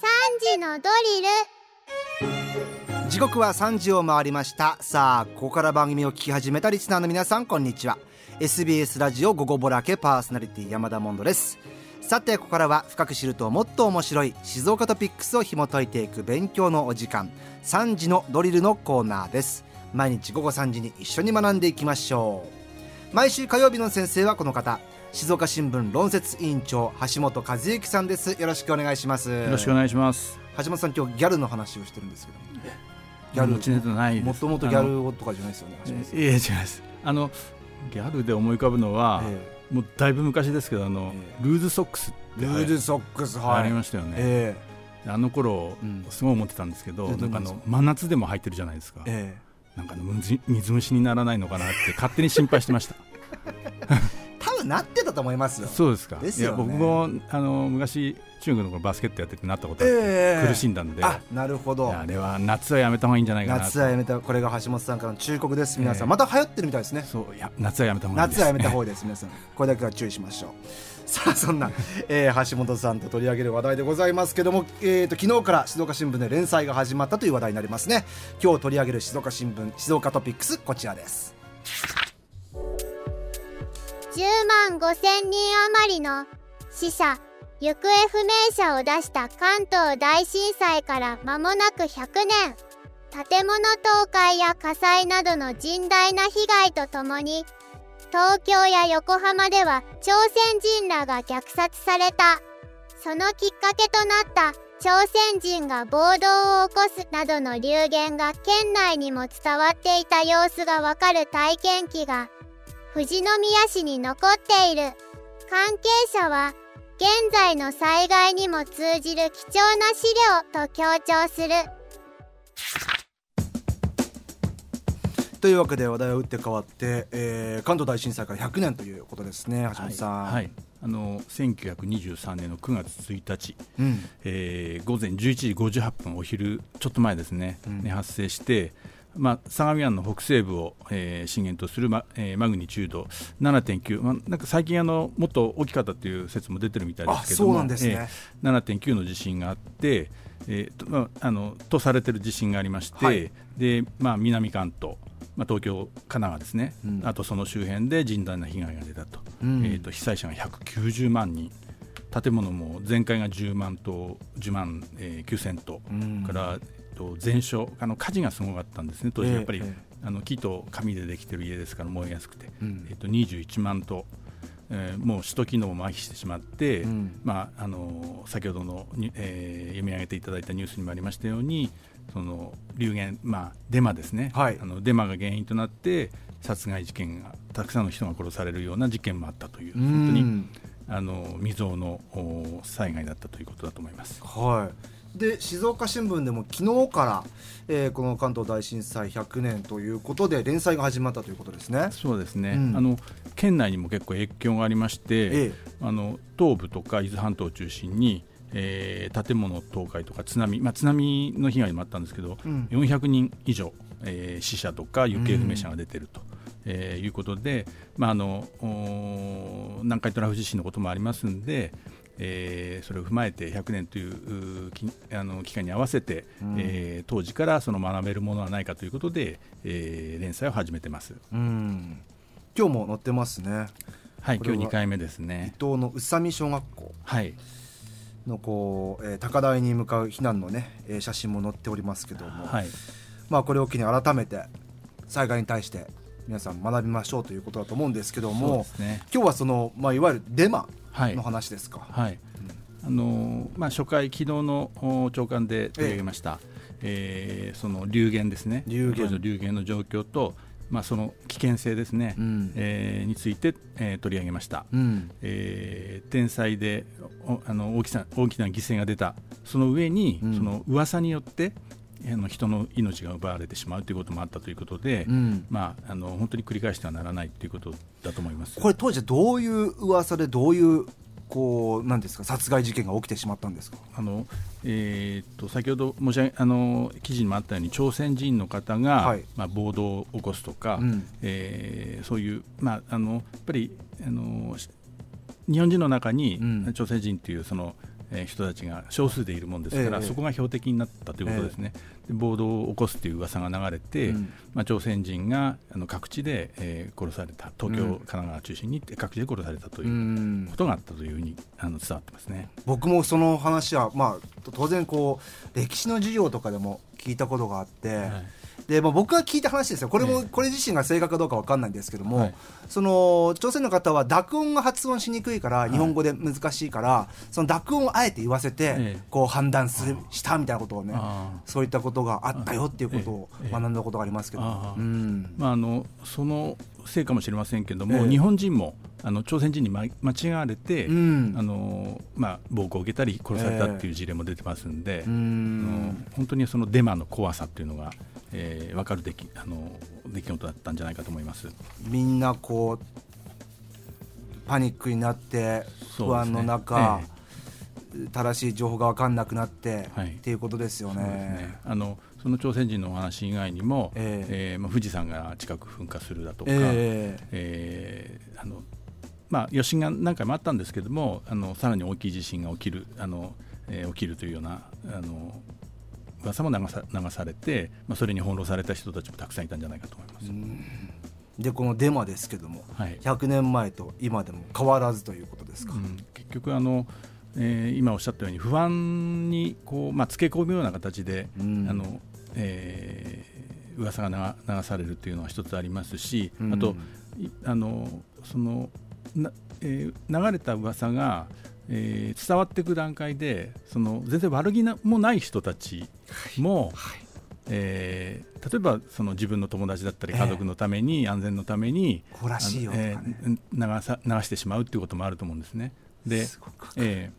時のドリル。時刻は3時を回りました。さあここから番組を聞き始めたリスナーの皆さんこんにちは。SBS ラジオ午後ボラケパーソナリティ山田モンドです。さてここからは深く知るともっと面白い静岡トピックスを紐解いていく勉強のお時間3時のドリルのコーナーです。毎日午後3時に一緒に学んでいきましょう。毎週火曜日の先生はこの方。静岡新聞論説委員長橋本和之さんです。よろしくお願いします。よろしくお願いします。橋本さん今日ギャルの話をしてるんですけどギャルもともとギャルとかじゃないですよねいえ違います。あのギャルで思い浮かぶのは、ええ、もうだいぶ昔ですけどあの、え、ルーズソックスルーズソックスはい。ありましたよね、あの頃、うん、すごい思ってたんですけど、なんかあの真夏でも入ってるじゃないですか、なんか水虫にならないのかなって勝手に心配してました。多 分なってたと思いますよ。そうですか、ね、いや僕もあの昔中国のバスケットやっててなったことあって、えー、苦しんだんで。あなるほど。あれは夏はやめた方がいいんじゃないかな夏はやめたこれが橋本さんからの忠告です皆さん、えー、また流行ってるみたいですね。そういや夏はやめた方がいいです、夏はやめた方がいいです皆さん。これだけは注意しましょう。さあそんな、えー、橋本さんと取り上げる話題でございますけども、えーと、昨日から静岡新聞で連載が始まったという話題になりますね。今日取り上げる静岡新聞静岡トピックスこちらです10万5千人余りの死者行方不明者を出した関東大震災から間もなく100年。建物倒壊や火災などの甚大な被害とともに東京や横浜では朝鮮人らが虐殺された。そのきっかけとなった朝鮮人が暴動を起こすなどの流言が県内にも伝わっていた様子がわかる体験記が富士宮市に残っている。関係者は現在の災害にも通じる貴重な資料と強調する。というわけで話題を打って変わって、えー、関東大震災から100年ということですね橋本さん。はい、はい。あの1923年の9月1日、うん、えー、午前11時58分お昼ちょっと前ですね、うん、に発生して、まあ、相模湾の北西部を、えー、震源とするマ,、えー、マグニチュード7.9、まあ、なんか最近あの、もっと大きかったという説も出てるみたいですけども、そうなんですね。えー、7.9の地震があって、えーとまあ、あのとされてる地震がありまして、はい、でまあ、南関東、まあ、東京、神奈川ですね、うん、あとその周辺で甚大な被害が出たと,、うん、えーと、被災者が190万人。建物も全壊が10万棟10万、えー、9000棟、うん、からと全焼あの火事がすごかったんですね当時。やっぱり、えー、あの木と紙でできてる家ですから燃えやすくて、うん、えー、と21万と、えー、もう首都機能も麻痺してしまって、うん、まあ、あの先ほどの、えー、読み上げていただいたニュースにもありましたようにその流言、まあ、デマですね、はい、あのデマが原因となって殺害事件がたくさんの人が殺されるような事件もあったという、本当にあの未曾有の災害だったということだと思います。はいで静岡新聞でも昨日から、えー、この関東大震災100年ということで連載が始まったということですね。そうですね、うん、あの県内にも結構影響がありまして、ええ、あの東部とか伊豆半島を中心にえー、建物倒壊とか津波、まあ、津波の被害もあったんですけど、うん、400人以上、えー、死者とか行方不明者が出ていると、うん。えー、いうことで、まあ、あの南海トラフ地震のこともありますんで、えー、それを踏まえて100年というきあの期間に合わせて、うん、えー、当時からその学べるものはないかということで、えー、連載を始めてます、うん、今日も載ってますね。はい今日2回目ですね。伊東の宇佐美小学校。はい。のこう、えー、高台に向かう避難のね、えー、写真も載っておりますけども、はい。まあ、これを機に改めて災害に対して皆さん学びましょうということだと思うんですけども、ね、今日はその、まあ、いわゆるデマの話ですか。はい、あのまあ、初回、昨日の長官で取り上げました、ええ。えー、その流言ですね、流言。流言の状況と、まあ、その危険性ですね、うん、えー、について、えー、取り上げました、うん、えー、天災であの大きさ大きな犠牲が出た、その上に、うん、その噂によって、あの人の命が奪われてしまうということもあったということで、うん、まあ、あの本当に繰り返してはならないということだと思います。これ、当時どういう噂で、どういうこうなんですか殺害事件が起きてしまったんですか？あの、えー、と先ほど申し上げあの記事にもあったように朝鮮人の方が、はい、まあ、暴動を起こすとか、うん、えー、そういう、まあ、あのやっぱりあの日本人の中に、朝鮮人というそのえー、人たちが少数でいるもんですから、そこが標的になったということですね、で暴動を起こすという噂が流れて、うん、まあ、朝鮮人があの各地で、えー、殺された、東京、うん、神奈川中心に各地で殺されたということがあったというふうにあの伝わってますね。僕もその話は、まあ、当然こう、歴史の授業とかでも聞いたことがあって。はいで、まあ、僕が聞いた話ですよ。これも、これ自身が正確かどうか分かんないんですけども、はい、その朝鮮の方は濁音が発音しにくいから日本語で難しいから、はい、その濁音をあえて言わせて、こう判断するしたみたいなことをねそういったことがあったよっていうことを学んだことがありますけど、うん、まあ、あのそのせいかもしれませんけれども、日本人もあの朝鮮人に間違われて、うん、あのまあ、暴行を受けたり殺されたっていう事例も出てますんで、えー、本当にそのデマの怖さっていうのが、えー、分かる出来あの出来事だったんじゃないかと思います。みんなこうパニックになって不安の中、正しい情報が分かんなくなって、はい、っていうことですよね。ね。あのその朝鮮人のお話以外にも、えー、えー、まあ、富士山が近く噴火するだとか、えー、えー、あのまあ、余震が何回もあったんですけどもあのさらに大きい地震が起きるあの、えー、起きるというようなあの噂も流さ流されて、まあ、それに翻弄された人たちもたくさんいたんじゃないかと思います。でこのデマですけども、はい、100年前と今でも変わらずということですか、うん、結局あの、えー、今おっしゃったように不安にこう、まあ、つけ込むような形で、うん、あのえー、噂が流されるというのは一つありますし、うん、あとあのそのな、えー、流れた噂が、えー、伝わっていく段階でその全然悪気もない人たちも、はい、えー、例えばその自分の友達だったり家族のために、えー、安全のために、えー、流さ流してしまうということもあると思うんですね。でえ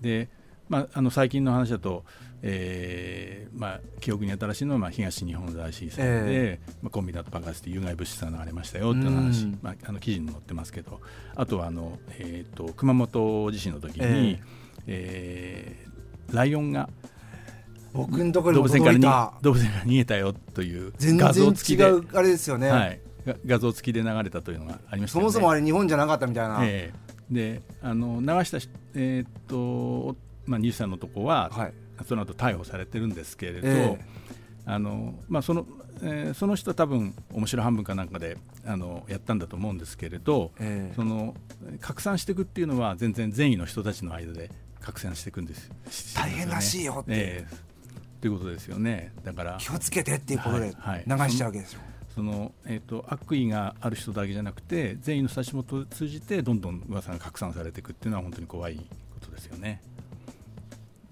ー、でまあ、あの最近の話だと、えーまあ、記憶に新しいのは、まあ、東日本大震災で、えー、まあ、コンビナート爆発で有害物質が流れましたよという話、まあ、あの記事に載ってますけどあとはあの、えーと、熊本地震の時に、えーえー、ライオンが僕のところ動物園から動物園から逃げたよという画像付きであれですよね、はい、画像付きで流れたというのがありました、ね、そもそもあれ日本じゃなかったみたいな、えー、であの流した、えーとまあ、20歳の男は、はい、その後逮捕されてるんですけれど、えー、あのまあ、そのえー、その人は多分面白半分かなんかであのやったんだと思うんですけれど、えー、その拡散していくっていうのは全然善意の人たちの間で拡散していくんです、大変らしいよって、えー、ということですよね。だから気をつけてっていうことで流しちゃうわけですよ、はいはい、そのえーと、悪意がある人だけじゃなくて善意の人たちも通じてどんどん噂が拡散されていくっていうのは本当に怖いことですよね。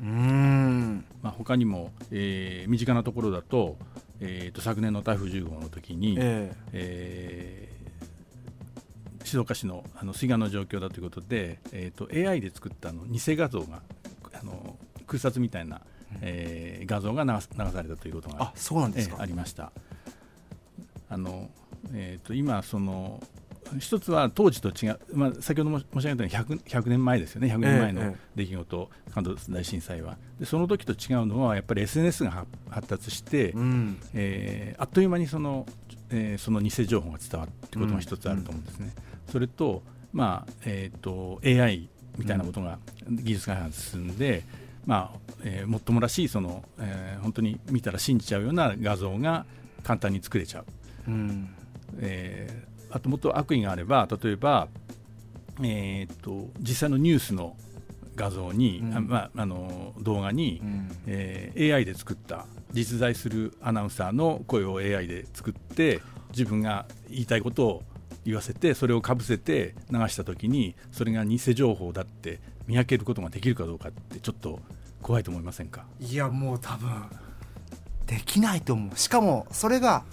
うん。まあ、他にも、えー、身近なところだと,、えーと、昨年の台風10号の時に、えー、えー、静岡市のあの水害の状況だということで、えーと、AI で作ったの偽画像があの空撮みたいな、えー、画像が流流されたということがあそうなんですか、えー、ありました。あのえーと今その一つは当時と違う、まあ、先ほども申し上げたように 100, 100年前ですよね、100年前の出来事、ええ、関東大震災は。でその時と違うのは、やっぱり SNS が発達して、うん、えー、あっという間にその,、えー、その偽情報が伝わるということが一つあると思うんですね。うん、それと,、まあえーと、AI みたいなことが技術開発進んで、まあえー、もっともらしいその、えー、本当に見たら信じちゃうような画像が簡単に作れちゃう。うんえーあともっと悪意があれば例えば、えーと、実際のニュースの画像に、うん、まあ、あの動画に、うん、えー、AI で作った実在するアナウンサーの声を AI で作って自分が言いたいことを言わせてそれをかぶせて流した時にそれが偽情報だって見分けることができるかどうかってちょっと怖いと思いませんか？いやもう多分できないと思う。しかもそれが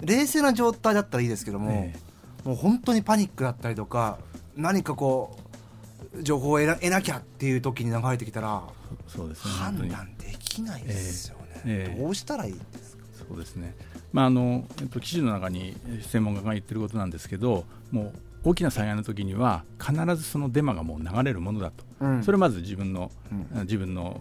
冷静な状態だったらいいですけども、ええもう本当にパニックだったりとか何かこう情報を得なきゃっていう時に流れてきたらそうです、ね、判断できないですよね、えーえー、どうしたらいいですか？そうですね、まああのえっと、記事の中に専門家が言ってることなんですけどもう大きな災害の時には必ずそのデマがもう流れるものだと、うん、それまず自分の、うん、自分の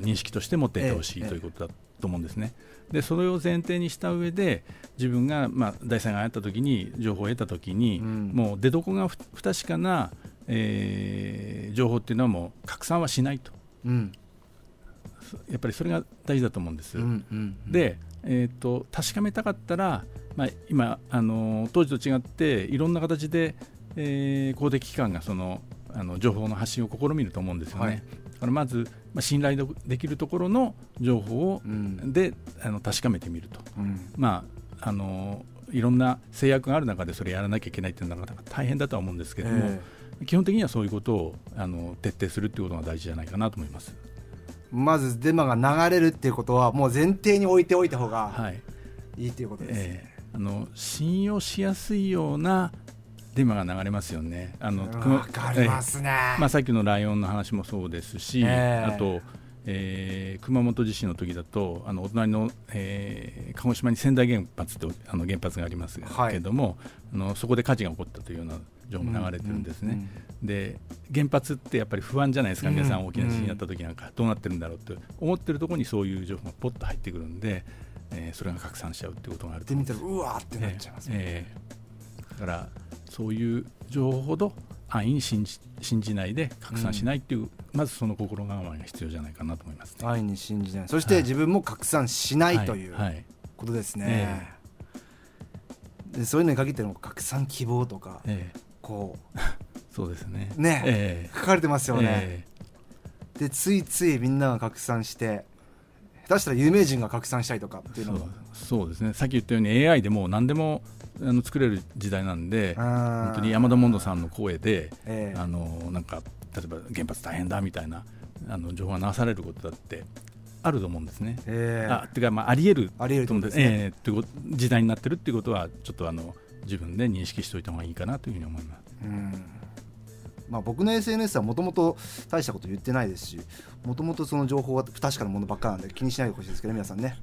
認識として持っていてほしい、えー、ということだと思うんですね。でそれを前提にした上で自分が、まあ、大災害があった時に情報を得た時に、うん、もう出どこが不確かな、えー、情報っていうのはもう拡散はしないとうん、やっぱりそれが大事だと思うんです。うんうんうん、で、えーと、確かめたかったら、まあ、今あの当時と違っていろんな形で、えー、公的機関がそのあの情報の発信を試みると思うんですよね。はい、だからまず、まあ、信頼できるところの情報を、うん、であの確かめてみると、うん、まああのいろんな制約がある中でそれやらなきゃいけないっていうのは大変だとは思うんですけれども、えー、基本的にはそういうことをあの徹底するっていうことが大事じゃないかなと思います。まずデマが流れるっていうことはもう前提に置いておいた方がい。いっていうことです、えー、あの信用しやすいようなデマが流れますよね。あのわかりますね、えー、まあ、さっきのライオンの話もそうですし、えー、あと、えー、熊本地震の時だとあのお隣の、えー、鹿児島に仙台原発とあの原発がありますけれども、はい、あのそこで火事が起こったというような情報も流れてるんですね、うんうんうん、で原発ってやっぱり不安じゃないですか、皆さん大きな地震になった時なんかどうなってるんだろうって思ってるところにそういう情報がポッと入ってくるんで、えー、それが拡散しちゃうっていうことがあるとで見たらうわってなっちゃいますね、えー、だからそういう情報ほど安易に信じ信じないで拡散しないっていう、うん、まずその心構えが必要じゃないかなと思います、ね、安易に信じない。そして自分も拡散しない、はい、とい。うことですね、えー、でそういうのに限っても拡散希望とか、えー、こう。そうですね。ね、えー、書かれてますよね、でついついみんなが拡散して下手したら有名人が拡散したりとかっていうのそうですねさっき言ったように AI でも何でもあの作れる時代なんで本当に山田モンドさんの声で、えー、あのなんか例えば原発大変だみたいなあの情報が流されることだってあると思うんですね。えー、あてかまあありえるありえると思うんですね。えー、時代になってるっていうことはちょっとあの自分で認識しておいた方がいいかなというふうに思います。うんまあ、僕の SNS はもともと大したこと言ってないですしもともとその情報は不確かなものばっかなんで気にしないでほしいですけど、皆さんね。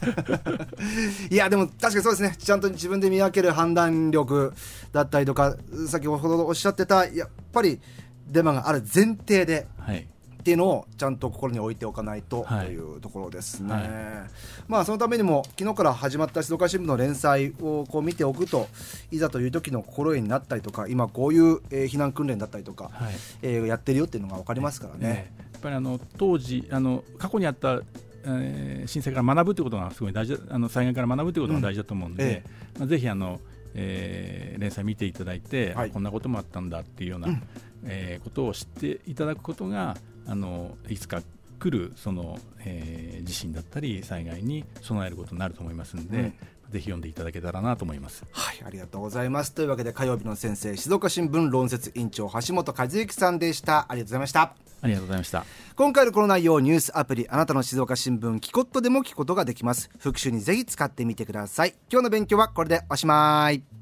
いやでも確かにそうですね。ちゃんと自分で見分ける判断力だったりとか先ほどおっしゃってたやっぱりデマがある前提で、はい。っていうのをちゃんと心に置いておかないとというところですね、はい、まあそのためにも昨日から始まった静岡新聞の連載をこう見ておくといざという時の心得になったりとか今こういう、えー、避難訓練だったりとか、はい、えー、やってるよっていうのが分かりますからね。やっぱりあの当時あの過去にあったえー、震災から学ぶということがすごい大事あの災害から学ぶということが大事だと思うので、うんええ、まあ、ぜひあの、えー、連載見ていただいて、はい、こんなこともあったんだっていうような、うん、えー、ことを知っていただくことがあのいつか来るその、えー、地震だったり災害に備えることになると思いますので、うん、ぜひ読んでいただけたらなと思います。はいありがとうございます。というわけで火曜日の先生静岡新聞論説委員長橋本和之さんでした。ありがとうございました。ありがとうございました。今回のこの内容ニュースアプリあなたの静岡新聞キコットでも聞くことができます。復習にぜひ使ってみてください。今日の勉強はこれでおしまい